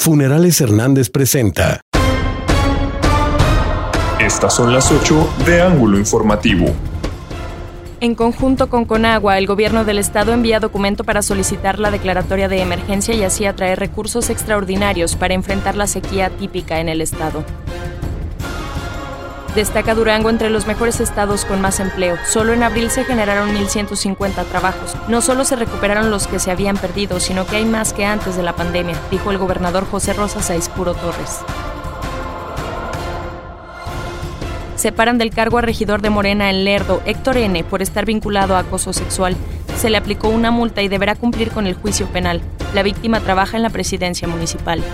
Funerales Hernández presenta. Estas son las 8 de Ángulo Informativo. En conjunto con Conagua, el gobierno del estado envía documento para solicitar la declaratoria de emergencia y así atraer recursos extraordinarios para enfrentar la sequía típica en el estado. Destaca Durango entre los mejores estados con más empleo. Solo en abril se generaron 1.150 trabajos. No solo se recuperaron los que se habían perdido, sino que hay más que antes de la pandemia, dijo el gobernador José Rosa Puro Torres. Separan del cargo a regidor de Morena en Lerdo, Héctor N., por estar vinculado a acoso sexual. Se le aplicó una multa y deberá cumplir con el juicio penal. La víctima trabaja en la presidencia municipal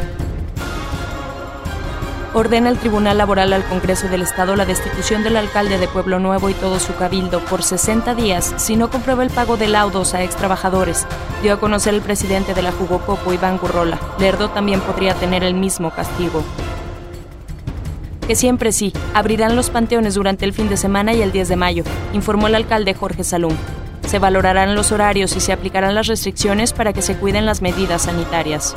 ordena el Tribunal Laboral al Congreso del Estado la destitución del alcalde de Pueblo Nuevo y todo su cabildo por 60 días si no comprueba el pago de laudos a ex trabajadores, dio a conocer el presidente de la Jugocopo, Iván Gurrola. Lerdo también podría tener el mismo castigo. Que siempre sí, abrirán los panteones durante el fin de semana y el 10 de mayo, informó el alcalde Jorge Salum. Se valorarán los horarios y se aplicarán las restricciones para que se cuiden las medidas sanitarias.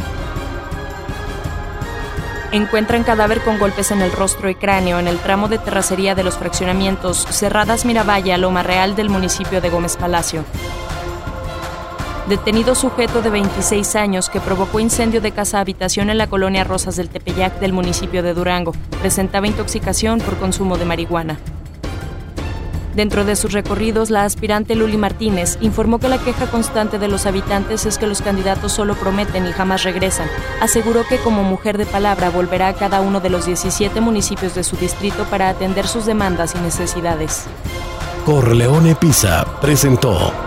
Encuentran cadáver con golpes en el rostro y cráneo en el tramo de terracería de los fraccionamientos Cerradas Miravalle Loma Real del municipio de Gómez Palacio. Detenido sujeto de 26 años que provocó incendio de casa habitación en la colonia Rosas del Tepeyac del municipio de Durango. Presentaba intoxicación por consumo de marihuana. Dentro de sus recorridos, la aspirante Luli Martínez informó que la queja constante de los habitantes es que los candidatos solo prometen y jamás regresan. Aseguró que como mujer de palabra volverá a cada uno de los 17 municipios de su distrito para atender sus demandas y necesidades. Corleone Pisa presentó